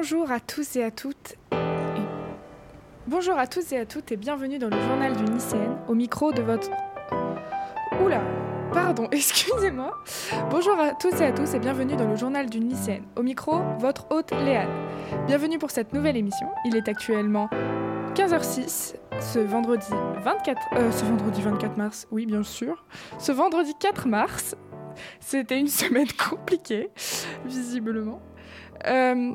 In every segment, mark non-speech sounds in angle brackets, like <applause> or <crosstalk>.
Bonjour à tous et à toutes. Bonjour à tous et à toutes et bienvenue dans le journal du lycéenne au micro de votre... Oula Pardon, <laughs> excusez-moi. Bonjour à tous et à tous et bienvenue dans le journal du lycéenne au micro, votre hôte Léane. Bienvenue pour cette nouvelle émission. Il est actuellement 15h06 ce vendredi 24 euh, ce vendredi 24 mars. Oui, bien sûr. Ce vendredi 4 mars. C'était une <laughs> semaine compliquée visiblement. Euh,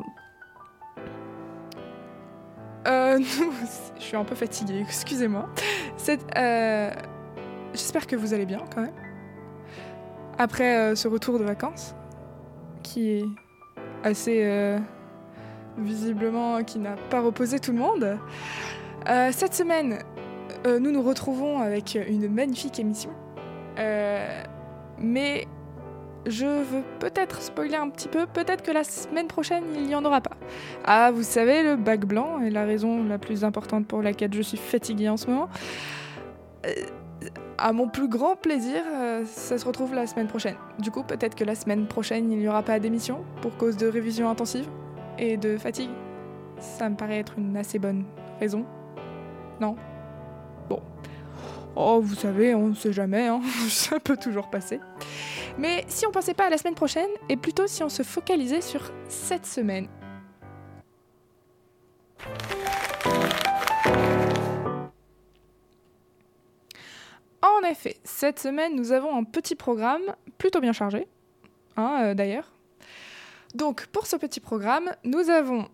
euh, <laughs> je suis un peu fatiguée, excusez-moi. Euh, J'espère que vous allez bien quand même. Après euh, ce retour de vacances, qui est assez euh, visiblement qui n'a pas reposé tout le monde. Cette semaine, nous nous retrouvons avec une magnifique émission. Mais je veux peut-être spoiler un petit peu, peut-être que la semaine prochaine, il n'y en aura pas. Ah, vous savez, le bac blanc est la raison la plus importante pour laquelle je suis fatiguée en ce moment. Euh, à mon plus grand plaisir, euh, ça se retrouve la semaine prochaine. Du coup, peut-être que la semaine prochaine, il n'y aura pas d'émission pour cause de révision intensive et de fatigue. Ça me paraît être une assez bonne raison. Non? Bon. Oh, vous savez, on ne sait jamais, hein. <laughs> ça peut toujours passer. Mais si on pensait pas à la semaine prochaine, et plutôt si on se focalisait sur cette semaine. En effet, cette semaine, nous avons un petit programme plutôt bien chargé, hein, euh, d'ailleurs. Donc, pour ce petit programme, nous avons,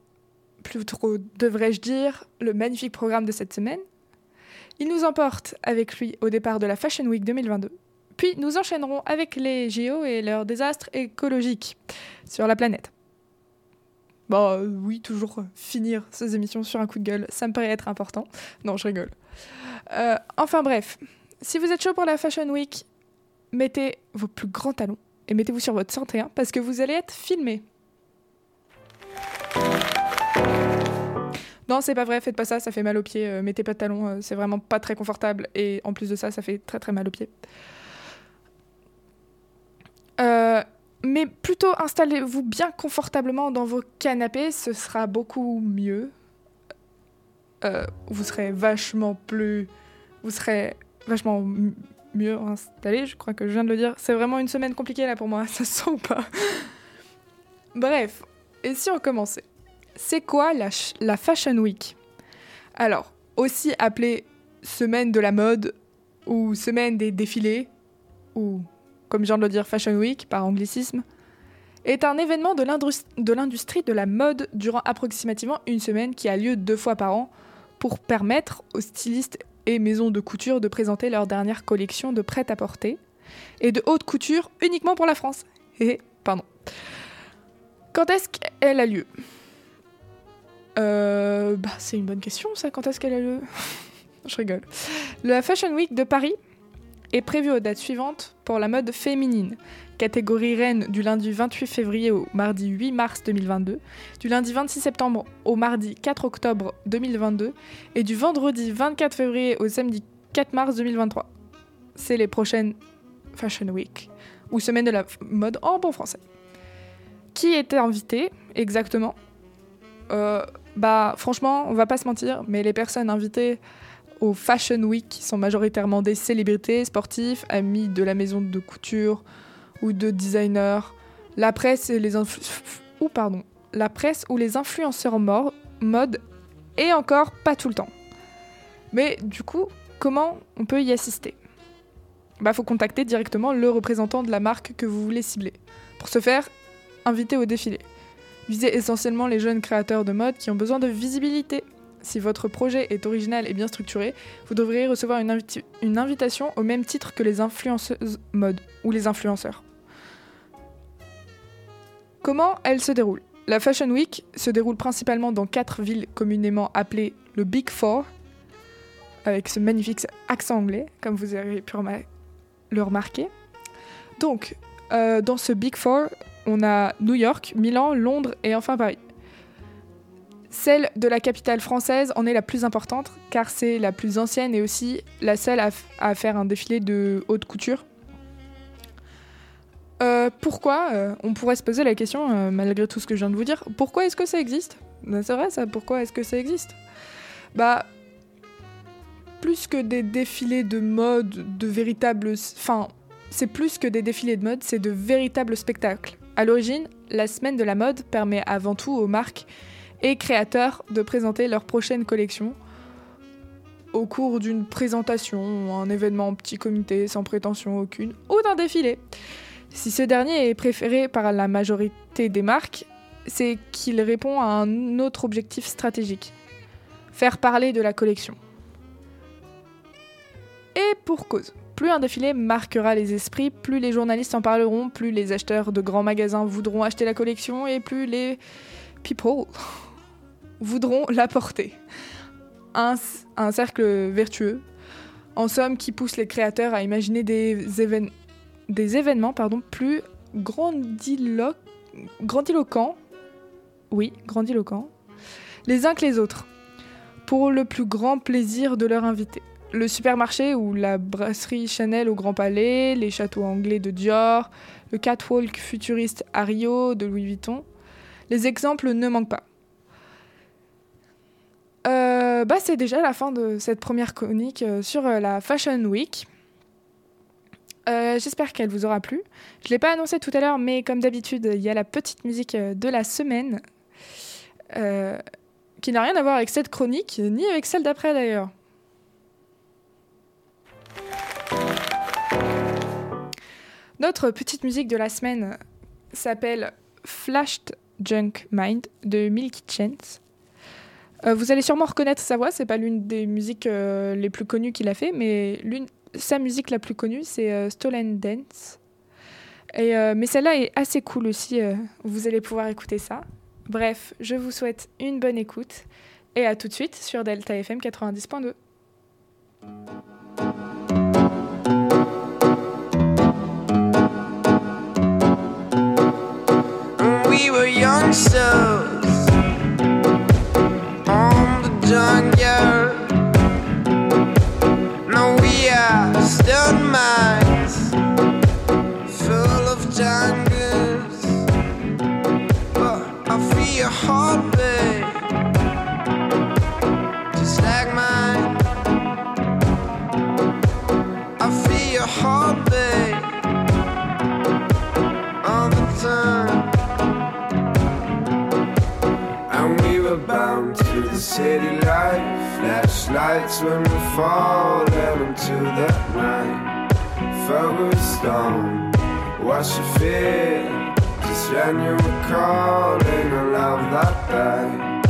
plutôt devrais-je dire, le magnifique programme de cette semaine. Il nous emporte avec lui au départ de la Fashion Week 2022. Puis nous enchaînerons avec les JO et leurs désastres écologiques sur la planète. Bah euh, oui, toujours finir ces émissions sur un coup de gueule, ça me paraît être important. Non, je rigole. Euh, enfin bref, si vous êtes chaud pour la Fashion Week, mettez vos plus grands talons et mettez-vous sur votre 101 parce que vous allez être filmé. Non, c'est pas vrai, faites pas ça, ça fait mal aux pieds. euh, mettez pas de talons, c'est vraiment pas très confortable et en plus de ça, ça fait très très mal aux pieds. Euh, mais plutôt installez-vous bien confortablement dans vos canapés, ce sera beaucoup mieux. Euh, vous serez vachement plus. Vous serez vachement mieux installé, je crois que je viens de le dire. C'est vraiment une semaine compliquée là pour moi, <laughs> ça se sent pas? Bref, et si on commençait? C'est quoi la Fashion Week? Alors, aussi appelée semaine de la mode, ou semaine des défilés, ou comme je viens de le dire, Fashion Week par anglicisme, est un événement de l'indus- de l'industrie de la mode durant approximativement une semaine qui a lieu deux fois par an pour permettre aux stylistes et maisons de couture de présenter leur dernière collection de prêt-à-porter et de haute couture uniquement pour la France. <laughs> Et pardon. Quand est-ce qu'elle a lieu? Euh, bah, c'est une bonne question ça, quand est-ce qu'elle a lieu? <laughs> Je rigole. La Fashion Week de Paris est prévue aux dates suivantes pour la mode féminine. Catégorie reine du lundi 28 février au mardi 8 mars 2022, du lundi 26 septembre au mardi 4 octobre 2022 et du vendredi 24 février au samedi 4 mars 2023. C'est les prochaines Fashion Week, ou semaine de la mode en bon français. Qui était invité exactement? Euh, Bah franchement, on va pas se mentir, mais les personnes invitées aux Fashion Week sont majoritairement des célébrités, sportifs, amis de la maison de couture ou de designers, la presse ou pardon, la presse ou les influenceurs mode et encore pas tout le temps. Mais du coup, comment on peut y assister? Bah faut contacter directement le représentant de la marque que vous voulez cibler. Pour ce faire, invitez au défilé. Visez essentiellement les jeunes créateurs de mode qui ont besoin de visibilité. Si votre projet est original et bien structuré, vous devriez recevoir une, invitation au même titre que les influenceuses mode ou les influenceurs. Comment elle se déroule? La Fashion Week se déroule principalement dans quatre villes communément appelées le Big Four, avec ce magnifique accent anglais, comme vous avez pu le remarquer. Donc, euh, dans ce Big Four, on a New York, Milan, Londres et enfin Paris. Celle de la capitale française en est la plus importante car c'est la plus ancienne et aussi la seule à, faire un défilé de haute couture. Euh, pourquoi euh, On pourrait se poser la question, euh, malgré tout ce que je viens de vous dire, pourquoi est-ce que ça existe? Ben, C'est vrai ça, pourquoi est-ce que ça existe? Bah, plus que des défilés de mode, de véritables... Enfin, c'est plus que des défilés de mode, c'est de véritables spectacles. À l'origine, la semaine de la mode permet avant tout aux marques et créateurs de présenter leur prochaine collection au cours d'une présentation, un événement petit comité sans prétention aucune, ou d'un défilé. Si ce dernier est préféré par la majorité des marques, c'est qu'il répond à un autre objectif stratégique faire parler de la collection. Et pour cause. Plus un défilé marquera les esprits, plus les journalistes en parleront, plus les acheteurs de grands magasins voudront acheter la collection et plus les people voudront la porter. Un, cercle vertueux, en somme, qui pousse les créateurs à imaginer des, évén des événements plus grandilo grandiloquents, oui, les uns que les autres, pour le plus grand plaisir de leur invité. Le supermarché ou la brasserie Chanel au Grand Palais, les châteaux anglais de Dior, le catwalk futuriste à de Louis Vuitton. Les exemples ne manquent pas. Euh, bah, c'est déjà la fin de cette première chronique euh, sur euh, la Fashion Week. J'espère qu'elle vous aura plu. Je ne l'ai pas annoncé tout à l'heure, mais comme d'habitude, il y a la petite musique de la semaine qui n'a rien à voir avec cette chronique, ni avec celle d'après d'ailleurs. Notre petite musique de la semaine s'appelle Flashed Junk Mind de Milky Chance. Euh, vous allez sûrement reconnaître sa voix, c'est pas l'une des musiques euh, les plus connues qu'il a fait, mais sa musique la plus connue, c'est euh, Stolen Dance. Mais celle-là est assez cool aussi, vous allez pouvoir écouter ça. Bref, je vous souhaite une bonne écoute et à tout de suite sur Delta FM 90.2. the city life. Flashlights when we fall into that night. Focused on what you feel. Just when you were calling a love that died.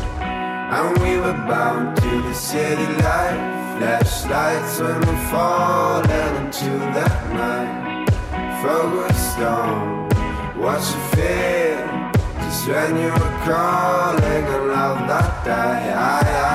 And we were bound to the city life. Flashlights when we fall into that night. Focused on what you feel. Just when you were calling a love that I, I,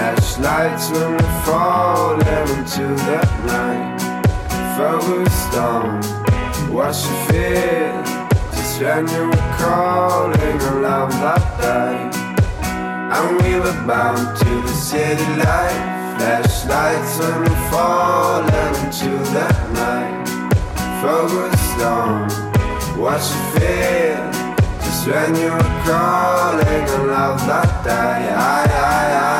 Flashlights when we fall into that night. Focused on what you feel. Just when you were calling a love that died. And we were bound to the city life. Flashlights when we fall into that night. Focused on what you feel. Just when you were calling a love that died. I, I, I,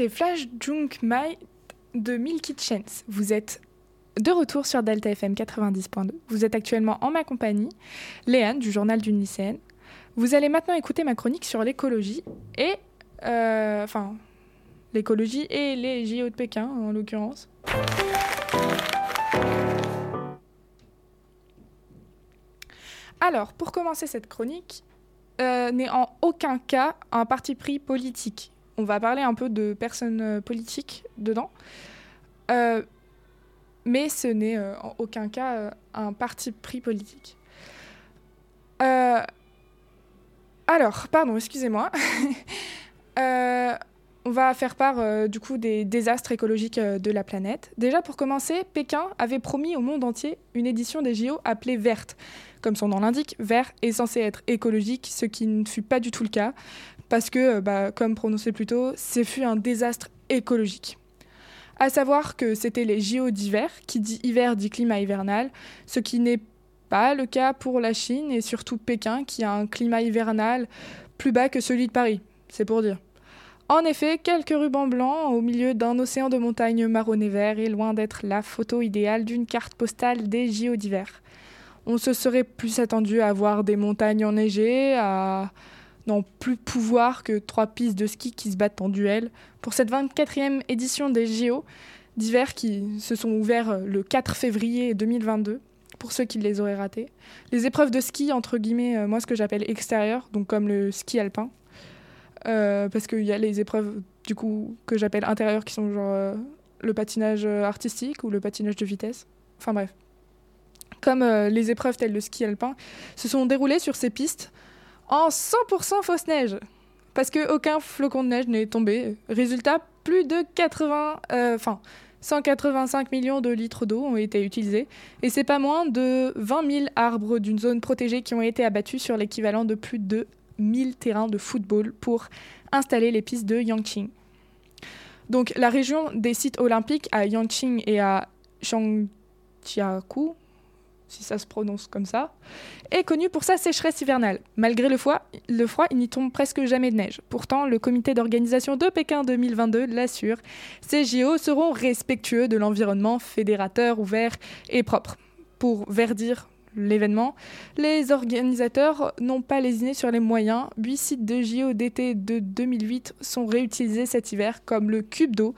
C'était Flash Junk Mai de Milky Chance. Vous êtes de retour sur Delta FM 90.2. Vous êtes actuellement en ma compagnie, Léane du journal d'une lycéenne. Vous allez maintenant écouter ma chronique sur l'écologie et. euh, enfin, l'écologie et les JO de Pékin en l'occurrence. Alors, pour commencer cette chronique, euh, n'est en aucun cas un parti pris politique. On va parler un peu de personnes euh, politiques dedans. Euh, mais ce n'est euh, en aucun cas un parti pris politique. Alors, pardon, excusez-moi. <laughs> On va faire part du coup des désastres écologiques de la planète. Déjà pour commencer, Pékin avait promis au monde entier une édition des JO appelée verte. Comme son nom l'indique, vert est censé être écologique, ce qui ne fut pas du tout le cas, parce que, euh, bah, comme prononcé plus tôt, ce fut un désastre écologique. À savoir que c'était les JO d'hiver, qui dit hiver dit climat hivernal, ce qui n'est pas le cas pour la Chine et surtout Pékin, qui a un climat hivernal plus bas que celui de Paris, c'est pour dire. En effet, quelques rubans blancs au milieu d'un océan de montagnes marron et vert est loin d'être la photo idéale d'une carte postale des JO d'hiver. On se serait plus attendu à voir des montagnes enneigées, à n'en plus pouvoir que trois pistes de ski qui se battent en duel. Pour cette 24e édition des JO d'hiver qui se sont ouverts le 4 février 2022, pour ceux qui les auraient ratés, les épreuves de ski, entre guillemets, euh, moi ce que j'appelle extérieur, donc comme le ski alpin, euh, parce qu'il y a les épreuves du coup que j'appelle intérieures qui sont genre euh, le patinage artistique ou le patinage de vitesse. Enfin bref. Comme les épreuves telles le ski alpin se sont déroulées sur ces pistes en 100% fausse neige. Parce que aucun flocon de neige n'est tombé. Résultat, plus de 80, euh, enfin 185 millions de litres d'eau ont été utilisés. Et c'est pas moins de 20 000 arbres d'une zone protégée qui ont été abattus sur l'équivalent de plus de 1000 terrains de football pour installer les pistes de Yangqing. Donc la région des sites olympiques à Yangqing et à Zhangjiakou, si ça se prononce comme ça, est connue pour sa sécheresse hivernale. Malgré le froid, il n'y tombe presque jamais de neige. Pourtant, le comité d'organisation de Pékin 2022 l'assure, ces JO seront respectueux de l'environnement fédérateur, ouvert et propre. Pour verdir l'événement, les organisateurs n'ont pas lésiné sur les moyens. Huit sites de JO d'été de 2008 sont réutilisés cet hiver, comme le cube d'eau,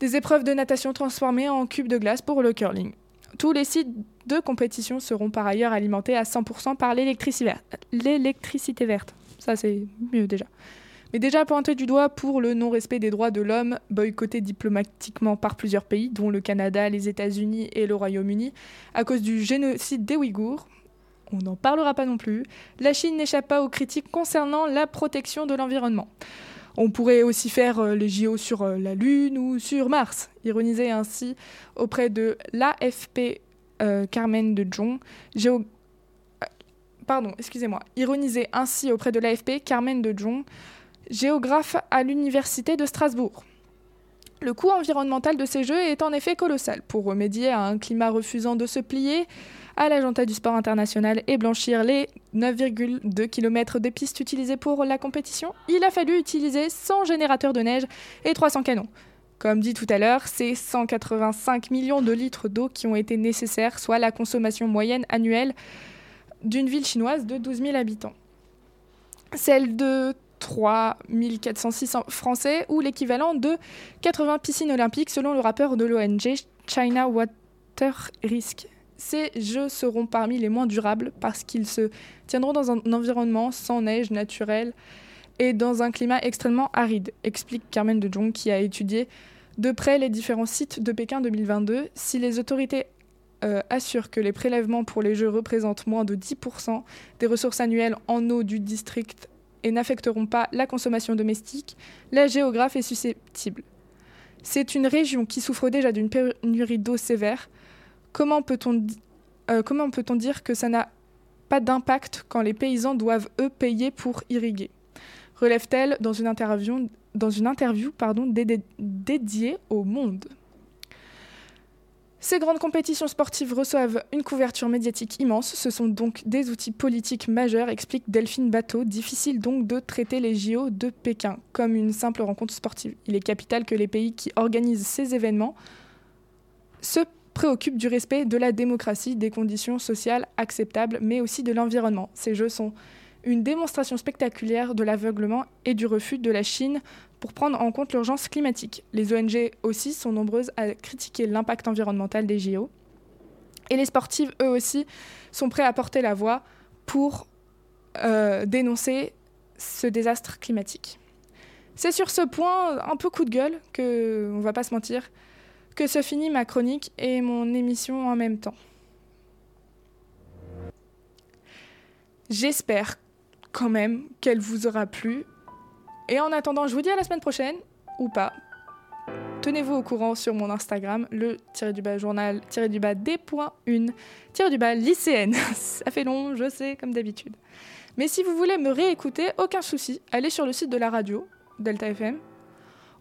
des épreuves de natation transformées en cubes de glace pour le curling. Tous les sites de compétition seront par ailleurs alimentés à 100% par l'électricité verte. Ça c'est mieux déjà. Mais déjà pointé du doigt pour le non-respect des droits de l'homme, boycotté diplomatiquement par plusieurs pays, dont le Canada, les États-Unis et le Royaume-Uni, à cause du génocide des Ouïghours. On n'en parlera pas non plus. La Chine n'échappe pas aux critiques concernant la protection de l'environnement. On pourrait aussi faire euh, les JO sur euh, la Lune ou sur Mars, ironisé ainsi auprès de l'AFP euh, Carmen de Jong, Pardon, excusez-moi. Ironisé ainsi auprès de l'AFP Carmen de Jong, géographe à l'Université de Strasbourg. Le coût environnemental de ces jeux est en effet colossal. Pour remédier à un climat refusant de se plier à l'agenda du sport international et blanchir les 9,2 km de pistes utilisées pour la compétition, il a fallu utiliser 100 générateurs de neige et 300 canons. Comme dit tout à l'heure, c'est 185 millions de litres d'eau qui ont été nécessaires, soit la consommation moyenne annuelle d'une ville chinoise de 12 000 habitants. Celle de 3 406 Français ou l'équivalent de 80 piscines olympiques selon le rapport de l'ONG China Water Risk. Ces jeux seront parmi les moins durables parce qu'ils se tiendront dans un environnement sans neige naturelle et dans un climat extrêmement aride, explique Carmen de Jong qui a étudié de près les différents sites de Pékin 2022. Si les autorités euh, assurent que les prélèvements pour les Jeux représentent moins de 10% des ressources annuelles en eau du district et n'affecteront pas la consommation domestique, la géographe est susceptible. C'est une région qui souffre déjà d'une pénurie d'eau sévère. Comment peut-on euh, comment peut-on dire que ça n'a pas d'impact quand les paysans doivent eux payer pour irriguer? Relève-t-elle dans une interview, dédiée au Monde? Ces grandes compétitions sportives reçoivent une couverture médiatique immense. Ce sont donc des outils politiques majeurs, explique Delphine Bateau. Difficile donc de traiter les JO de Pékin comme une simple rencontre sportive. Il est capital que les pays qui organisent ces événements se préoccupent du respect de la démocratie, des conditions sociales acceptables, mais aussi de l'environnement. Ces Jeux sont une démonstration spectaculaire de l'aveuglement et du refus de la Chine pour prendre en compte l'urgence climatique. Les ONG aussi sont nombreuses à critiquer l'impact environnemental des JO. Et les sportifs, eux aussi, sont prêts à porter la voix pour euh, dénoncer ce désastre climatique. C'est sur ce point un peu coup de gueule que, on va pas se mentir, que se finit ma chronique et mon émission en même temps. J'espère quand même qu'elle vous aura plu et en attendant, je vous dis à la semaine prochaine, ou pas. Tenez-vous au courant sur mon Instagram, le du bas journal du bas des.1 du bas lycéenne. <laughs> Ça fait long, je sais, comme d'habitude. Mais si vous voulez me réécouter, aucun souci, allez sur le site de la radio, Delta FM.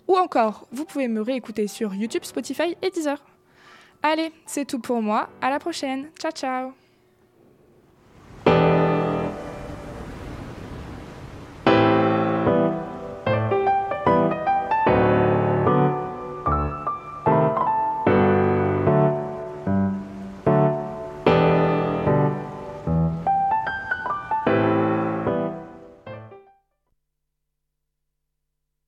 Ou encore, vous pouvez me réécouter sur YouTube, Spotify et Deezer. Allez, c'est tout pour moi. À la prochaine. Ciao, ciao.